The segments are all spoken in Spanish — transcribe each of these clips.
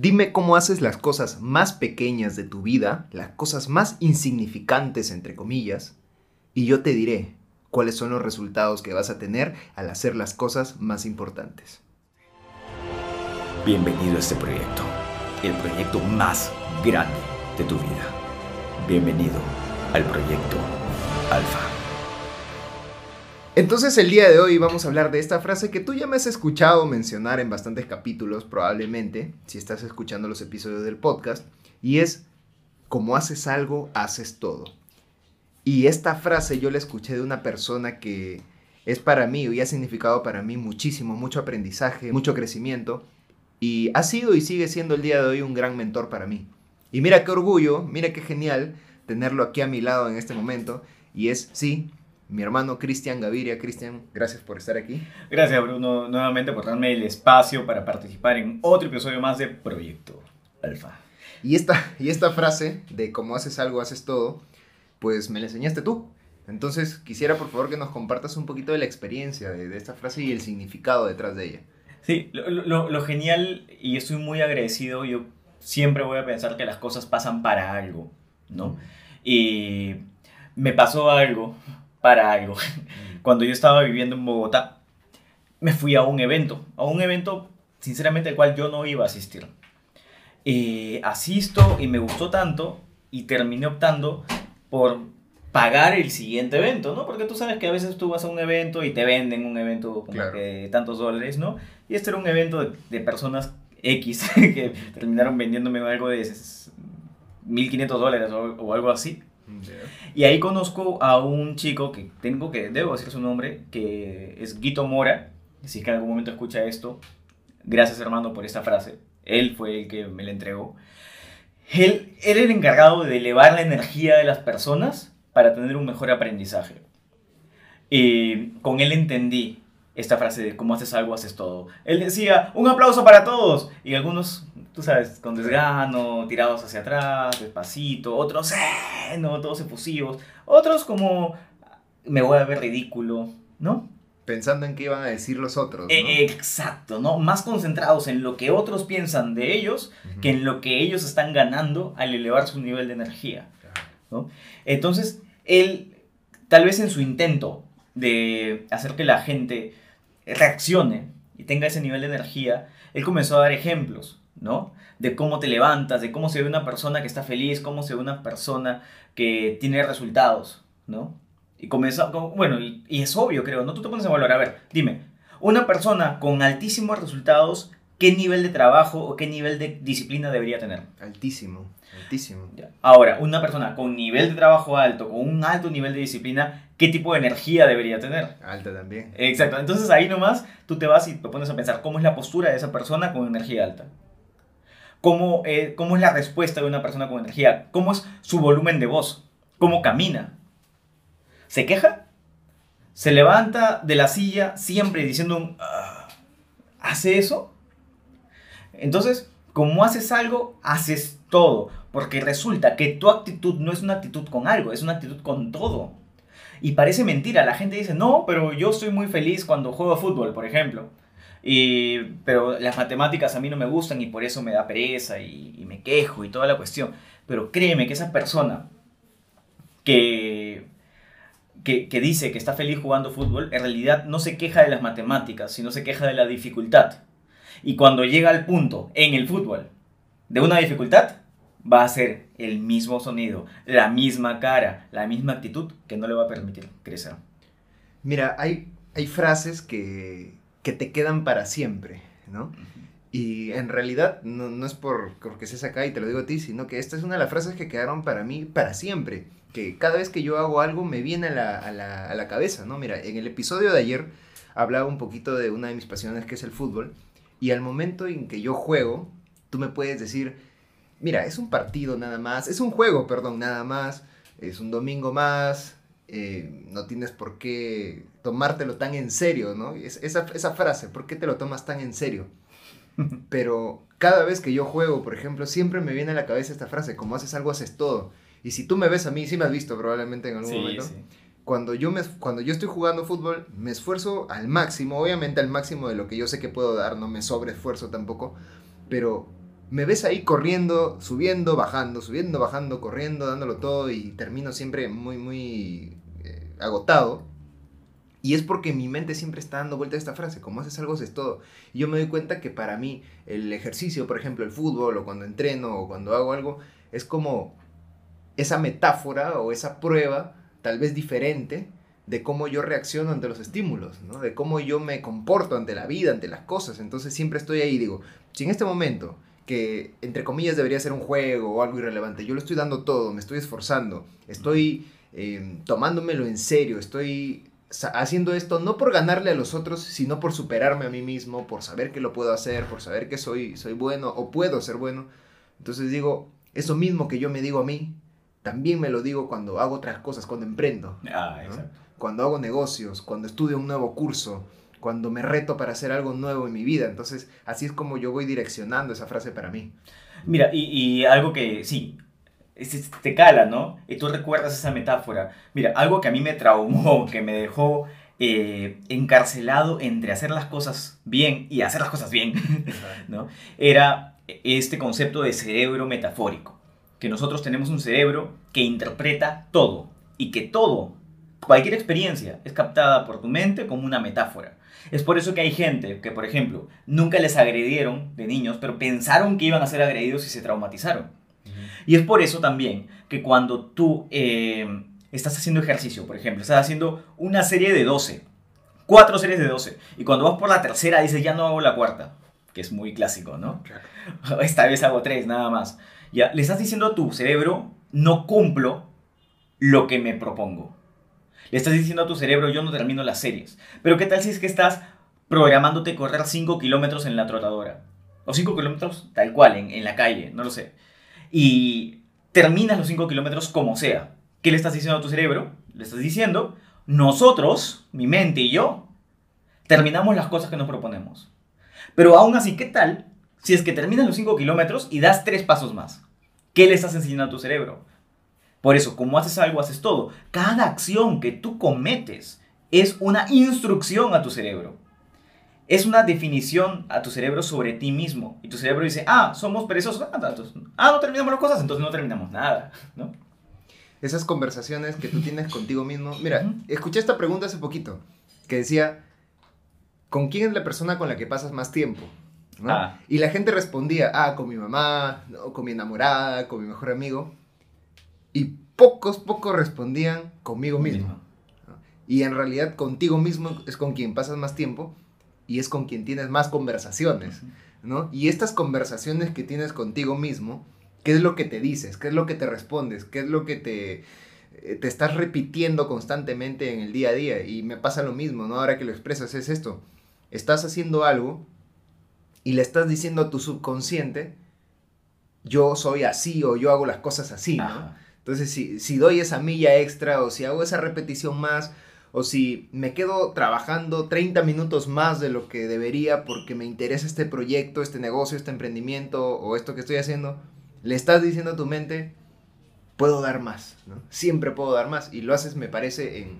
Dime cómo haces las cosas más pequeñas de tu vida, las cosas más insignificantes, entre comillas, y yo te diré cuáles son los resultados que vas a tener al hacer las cosas más importantes. Bienvenido a este proyecto, el proyecto más grande de tu vida. Bienvenido al proyecto Alfa. Entonces el día de hoy vamos a hablar de esta frase que tú ya me has escuchado mencionar en bastantes capítulos, probablemente, si estás escuchando los episodios del podcast, y es, como haces algo, haces todo. Y esta frase yo la escuché de una persona que es para mí y ha significado para mí muchísimo, mucho aprendizaje, mucho crecimiento, y ha sido y sigue siendo el día de hoy un gran mentor para mí. Y mira qué orgullo, mira qué genial tenerlo aquí a mi lado en este momento, y es, sí, mi hermano Cristian Gaviria. Cristian, gracias por estar aquí. Gracias Bruno nuevamente por darme el espacio para participar en otro episodio más de Proyecto Alfa. Y esta, y esta frase de cómo haces algo, haces todo, pues me la enseñaste tú. Entonces quisiera por favor que nos compartas un poquito de la experiencia de, esta frase y el significado detrás de ella. Sí, lo, lo genial, y estoy muy agradecido, yo siempre voy a pensar que las cosas pasan para algo, ¿no? Y me pasó algo para algo. Cuando yo estaba viviendo en Bogotá, me fui a un evento, a un evento sinceramente al cual yo no iba a asistir. Eh, asisto y me gustó tanto y terminé optando por pagar el siguiente evento, ¿no? Porque tú sabes que a veces tú vas a un evento y te venden un evento como que tantos dólares, ¿no? Y este era un evento de, personas X que terminaron vendiéndome algo de 1.500 dólares o algo así. Y ahí conozco a un chico que tengo que, debo decir su nombre, que es Guito Mora. Si es que en algún momento escucha esto, gracias hermano por esta frase. Él fue el que me la entregó. Él, él era el encargado de elevar la energía de las personas para tener un mejor aprendizaje. Y con él entendí esta frase de cómo haces algo, haces todo. Él decía, un aplauso para todos. Y algunos tú sabes, con desgano, tirados hacia atrás, despacito, otros, eh, no, todos efusivos, otros como, me voy a ver ridículo, ¿no? Pensando en qué iban a decir los otros. ¿no? E, exacto, ¿no? Más concentrados en lo que otros piensan de ellos que en lo que ellos están ganando al elevar su nivel de energía, ¿no? Entonces, él, tal vez en su intento de hacer que la gente reaccione y tenga ese nivel de energía, él comenzó a dar ejemplos ¿no? De cómo te levantas, de cómo se ve una persona que está feliz, cómo se ve una persona que tiene resultados, ¿no? Y comenzó, bueno, y, es obvio, creo, ¿no? Tú te pones a valorar, a ver, dime, una persona con altísimos resultados, ¿qué nivel de trabajo o qué nivel de disciplina debería tener? Altísimo, altísimo. Ahora, una persona con nivel de trabajo alto, con un alto nivel de disciplina, ¿qué tipo de energía debería tener? Alta también. Exacto, entonces ahí nomás tú te vas y te pones a pensar cómo es la postura de esa persona con energía alta cómo, eh, cómo es la respuesta de una persona con energía, cómo es su volumen de voz, cómo camina. ¿Se queja? ¿Se levanta de la silla siempre diciendo un... Ah", ¿Hace eso? Entonces, como haces algo, haces todo. Porque resulta que tu actitud no es una actitud con algo, es una actitud con todo. Y parece mentira, la gente dice, no, pero yo estoy muy feliz cuando juego fútbol, por ejemplo. Y, pero las matemáticas a mí no me gustan y por eso me da pereza y, me quejo y toda la cuestión. Pero créeme que esa persona que, que, que, dice que está feliz jugando fútbol, en realidad no se queja de las matemáticas, sino se queja de la dificultad. Y cuando llega al punto en el fútbol de una dificultad, va a ser el mismo sonido, la misma cara, la misma actitud que no le va a permitir crecer. Mira, hay, hay frases que, que te quedan para siempre, ¿no? Y en realidad no, es por porque seas acá y te lo digo a ti, sino que esta es una de las frases que quedaron para mí para siempre. Que cada vez que yo hago algo me viene a la, a la, a la cabeza, ¿no? Mira, en el episodio de ayer hablaba un poquito de una de mis pasiones que es el fútbol. Y al momento en que yo juego, tú me puedes decir, mira, es un partido nada más, es un juego, perdón, nada más, es un domingo más, eh, no tienes por qué tomártelo tan en serio, ¿no? esa, esa frase, ¿por qué te lo tomas tan en serio? Pero cada vez que yo juego, por ejemplo, siempre me viene a la cabeza esta frase, como haces algo, haces todo. Y si tú me ves a mí, sí me has visto probablemente en algún momento. Cuando yo, me, cuando yo estoy jugando fútbol, me esfuerzo al máximo, obviamente al máximo de lo que yo sé que puedo dar, no me sobre esfuerzo tampoco, pero me ves ahí corriendo, subiendo, bajando, subiendo, bajando, corriendo, dándolo todo y termino siempre muy, muy eh, agotado. Y es porque mi mente siempre está dando vuelta a esta frase, como haces algo, haces todo. Y yo me doy cuenta que para mí el ejercicio, por ejemplo, el fútbol, o cuando entreno, o cuando hago algo, es como esa metáfora o esa prueba, tal vez diferente, de cómo yo reacciono ante los estímulos, de cómo yo me comporto ante la vida, ante las cosas. Entonces siempre estoy ahí digo, si en este momento, que entre comillas debería ser un juego o algo irrelevante, yo lo estoy dando todo, me estoy esforzando, estoy eh, tomándomelo en serio, estoy haciendo esto no por ganarle a los otros, sino por superarme a mí mismo, por saber que lo puedo hacer, por saber que soy, soy bueno o puedo ser bueno. Entonces digo, eso mismo que yo me digo a mí, también me lo digo cuando hago otras cosas, cuando emprendo. Ah, cuando hago negocios, cuando estudio un nuevo curso, cuando me reto para hacer algo nuevo en mi vida. Entonces, así es como yo voy direccionando esa frase para mí. Mira, y, algo que sí, te cala, ¿no? Y tú recuerdas esa metáfora. Mira, algo que a mí me traumó, que me dejó eh, encarcelado entre hacer las cosas bien y hacer las cosas bien, ¿no? Era este concepto de cerebro metafórico. Que nosotros tenemos un cerebro que interpreta todo y que todo Cualquier experiencia es captada por tu mente como una metáfora. Es por eso que hay gente que, por ejemplo, nunca les agredieron de niños, pero pensaron que iban a ser agredidos y se traumatizaron. Y es por eso también que cuando tú eh, estás haciendo ejercicio, por ejemplo, estás haciendo una serie de 12, cuatro series de 12, y cuando vas por la tercera dices, ya no hago la cuarta, que es muy clásico, ¿no? Esta vez hago tres, nada más. Ya, le estás diciendo a tu cerebro, no cumplo lo que me propongo. Le estás diciendo a tu cerebro, yo no termino las series. Pero ¿qué tal si es que estás programándote correr 5 kilómetros en la trotadora? O 5 kilómetros tal cual, en, la calle, no lo sé. Y terminas los 5 kilómetros como sea. ¿Qué le estás diciendo a tu cerebro? Le estás diciendo, nosotros, mi mente y yo, terminamos las cosas que nos proponemos. Pero aún así, ¿qué tal si es que terminas los 5 kilómetros y das 3 pasos más? ¿Qué le estás enseñando a tu cerebro? Por eso, como haces algo, haces todo. Cada acción que tú cometes es una instrucción a tu cerebro. Es una definición a tu cerebro sobre ti mismo. Y tu cerebro dice, ah, somos perezosos. Ah, ah no terminamos las cosas, entonces no terminamos nada. ¿no? Esas conversaciones que tú tienes contigo mismo. Mira, escuché esta pregunta hace poquito, que decía, ¿con quién es la persona con la que pasas más tiempo? Ah. Y la gente respondía, ah, con mi mamá, con mi enamorada, con mi mejor amigo y pocos, pocos respondían conmigo mismo. Y en realidad contigo mismo es con quien pasas más tiempo y es con quien tienes más conversaciones, ¿no? Y estas conversaciones que tienes contigo mismo, ¿qué es lo que te dices? ¿Qué es lo que te respondes? ¿Qué es lo que te, eh, te estás repitiendo constantemente en el día a día? Y me pasa lo mismo, ¿no? Ahora que lo expresas es esto. Estás haciendo algo y le estás diciendo a tu subconsciente, yo soy así o yo hago las cosas así, ¿no? Entonces, si, doy esa milla extra o si hago esa repetición más o si me quedo trabajando 30 minutos más de lo que debería porque me interesa este proyecto, este negocio, este emprendimiento o esto que estoy haciendo, le estás diciendo a tu mente, puedo dar más, ¿no? Siempre puedo dar más. Y lo haces, me parece, en,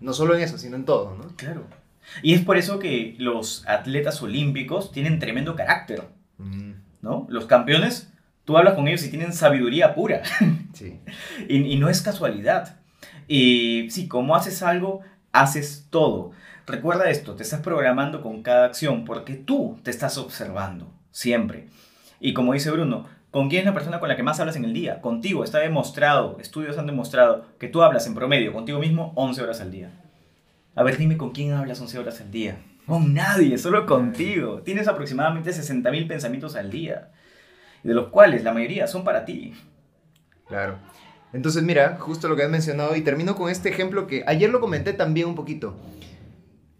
no solo en eso, sino en todo, ¿no? Claro. Y es por eso que los atletas olímpicos tienen tremendo carácter, mm. ¿no? Los campeones Tú hablas con ellos y tienen sabiduría pura. Sí. y, no es casualidad. Y sí, como haces algo, haces todo. Recuerda esto, te estás programando con cada acción porque tú te estás observando, siempre. Y como dice Bruno, ¿con quién es la persona con la que más hablas en el día? Contigo, está demostrado, estudios han demostrado que tú hablas en promedio contigo mismo 11 horas al día. A ver, dime con quién hablas 11 horas al día. Con nadie, solo contigo. Tienes aproximadamente 60.000 pensamientos al día de los cuales la mayoría son para ti. Claro. Entonces, mira, justo lo que has mencionado, y termino con este ejemplo que ayer lo comenté también un poquito.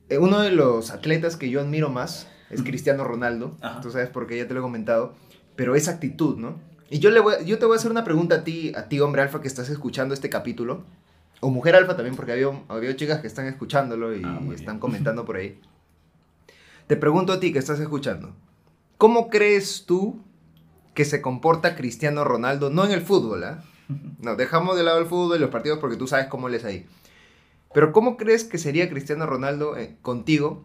Eh, uno de los atletas que yo admiro más es Cristiano Ronaldo. Tú sabes porque ya te lo he comentado. Pero esa actitud, ¿no? Y yo, le voy, yo te voy a hacer una pregunta a ti, a ti, hombre alfa, que estás escuchando este capítulo. O mujer alfa también, porque había, había chicas que están escuchándolo y ah, están comentando por ahí. Te pregunto a ti que estás escuchando. ¿Cómo crees tú que se comporta Cristiano Ronaldo, no en el fútbol, ¿ah? No, dejamos de lado el fútbol y los partidos porque tú sabes cómo él es ahí. Pero ¿cómo crees que sería Cristiano Ronaldo eh, contigo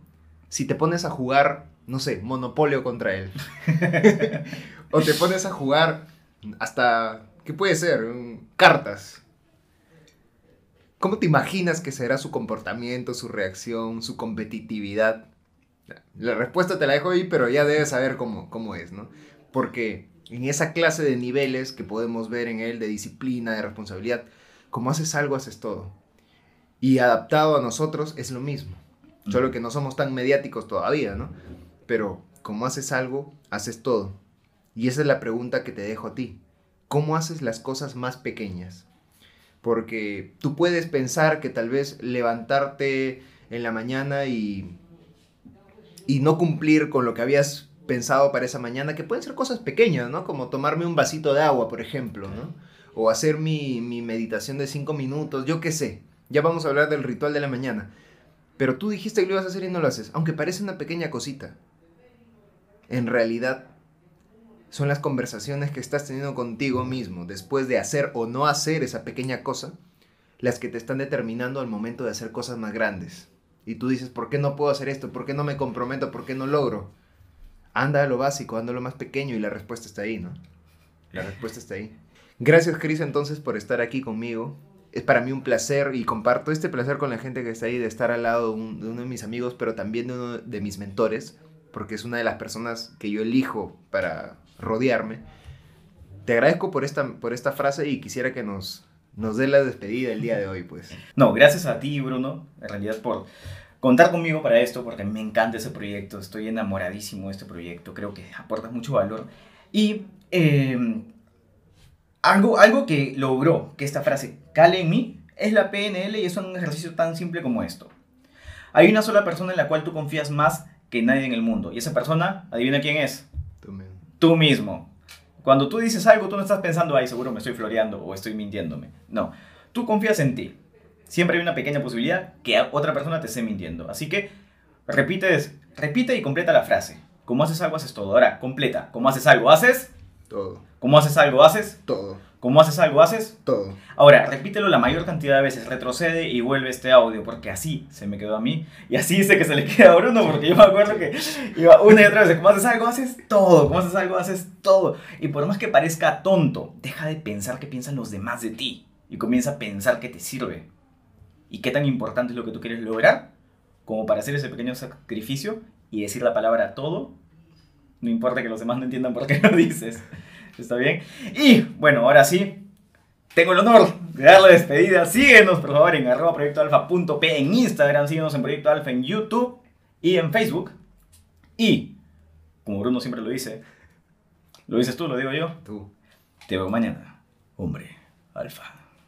si te pones a jugar, no sé, Monopolio contra él. o te pones a jugar hasta, ¿qué puede ser? Cartas. ¿Cómo te imaginas que será su comportamiento, su reacción, su competitividad? La respuesta te la dejo ahí, pero ya debes saber cómo, cómo es, ¿no? Porque en esa clase de niveles que podemos ver en él, de disciplina, de responsabilidad, como haces algo, haces todo. Y adaptado a nosotros es lo mismo. Solo que no somos tan mediáticos todavía, ¿no? Pero como haces algo, haces todo. Y esa es la pregunta que te dejo a ti. ¿Cómo haces las cosas más pequeñas? Porque tú puedes pensar que tal vez levantarte en la mañana y, y no cumplir con lo que habías pensado para esa mañana, que pueden ser cosas pequeñas, ¿no? Como tomarme un vasito de agua, por ejemplo, ¿no? O hacer mi, mi meditación de cinco minutos, yo qué sé. Ya vamos a hablar del ritual de la mañana. Pero tú dijiste que lo ibas a hacer y no lo haces, aunque parece una pequeña cosita. En realidad, son las conversaciones que estás teniendo contigo mismo después de hacer o no hacer esa pequeña cosa, las que te están determinando al momento de hacer cosas más grandes. Y tú dices, ¿por qué no puedo hacer esto? ¿Por qué no me comprometo? ¿Por qué no logro? Anda a lo básico, anda a lo más pequeño y la respuesta está ahí, ¿no? La respuesta está ahí. Gracias, Cris, entonces, por estar aquí conmigo. Es para mí un placer y comparto este placer con la gente que está ahí de estar al lado de, uno de mis amigos, pero también de uno de mis mentores, porque es una de las personas que yo elijo para rodearme. Te agradezco por esta, por esta frase y quisiera que nos, nos dé la despedida el día de hoy, pues. No, gracias a ti, Bruno, en realidad por contar conmigo para esto, porque me encanta ese proyecto, estoy enamoradísimo de este proyecto, creo que aporta mucho valor. Y em, algo, algo que logró que esta frase cale en mí es la PNL y es un ejercicio tan simple como esto. Hay una sola persona en la cual tú confías más que nadie en el mundo. Y esa persona, adivina quién es. Tú mismo. Tú mismo. Cuando tú dices algo, tú no estás pensando, ay, seguro me estoy floreando o estoy mintiéndome. No, tú confías en ti. Siempre hay una pequeña posibilidad que otra persona te esté mintiendo. Así que repites, repite y completa la frase. Como haces algo, haces todo. Ahora, completa. Como haces algo, haces todo. Como haces algo, haces todo. Como haces algo, haces todo. Ahora, repítelo la mayor cantidad de veces, retrocede y vuelve este audio, porque así se me quedó a mí, y así sé que se le queda a Bruno, porque yo me acuerdo que iba una y otra vez, como haces algo, haces todo, como haces algo, haces todo. Y por más que parezca tonto, deja de pensar que piensan los demás de ti, y comienza a pensar que te sirve. ¿Y qué tan importante es lo que tú quieres lograr? Como para hacer ese pequeño sacrificio y decir la palabra todo, no importa que los demás no entiendan por qué lo dices. ¿Está bien? Y bueno, ahora sí, tengo el honor de dar la despedida. Síguenos, por favor, en arroba proyectoalfa.p en Instagram, síguenos en Proyecto Alfa en YouTube y en Facebook. Y, como Bruno siempre lo dice, ¿lo dices tú, lo digo yo? Tú. Te veo mañana, hombre, alfa.